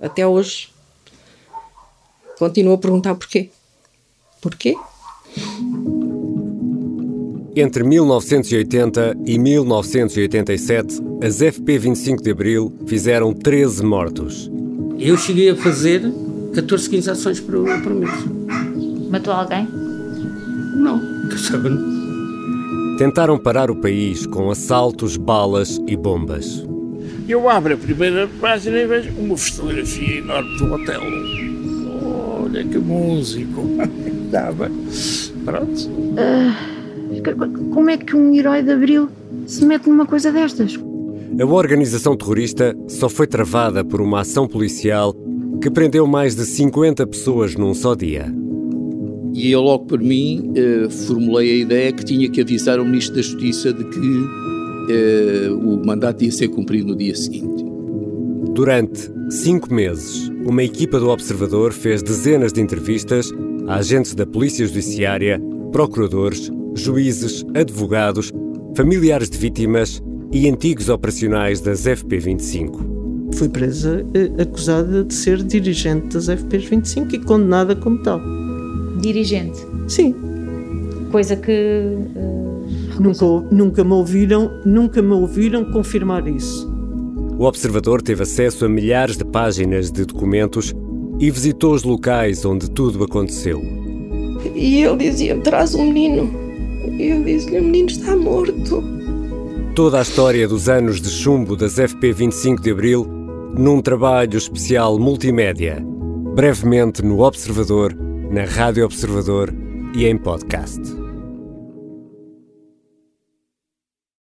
Até hoje continuo a perguntar porquê. Porquê? Entre 1980 e 1987, as FP25 de Abril fizeram 13 mortos. Eu cheguei a fazer 14, 15 ações por, por mês. Matou alguém? Não, que sabe. Tentaram parar o país com assaltos, balas e bombas. Eu abro a primeira página e vejo uma fotografia enorme do hotel. Olha que músico. Estava. Pronto. Uh, como é que um herói de Abril se mete numa coisa destas? A organização terrorista só foi travada por uma ação policial que prendeu mais de 50 pessoas num só dia. E eu logo por mim eh, formulei a ideia que tinha que avisar o Ministro da Justiça de que eh, o mandato ia ser cumprido no dia seguinte. Durante cinco meses, uma equipa do Observador fez dezenas de entrevistas a agentes da Polícia Judiciária, procuradores, juízes, advogados, familiares de vítimas e antigos operacionais das FP25. Fui presa eh, acusada de ser dirigente das FP25 e condenada como tal. Dirigente? Sim. Coisa que. Nunca, nunca, me ouviram, nunca me ouviram confirmar isso. O observador teve acesso a milhares de páginas de documentos e visitou os locais onde tudo aconteceu. E ele dizia: traz um menino. E eu disse-lhe: o menino está morto. Toda a história dos anos de chumbo das FP 25 de Abril num trabalho especial multimédia, brevemente no Observador, na Rádio Observador e em podcast.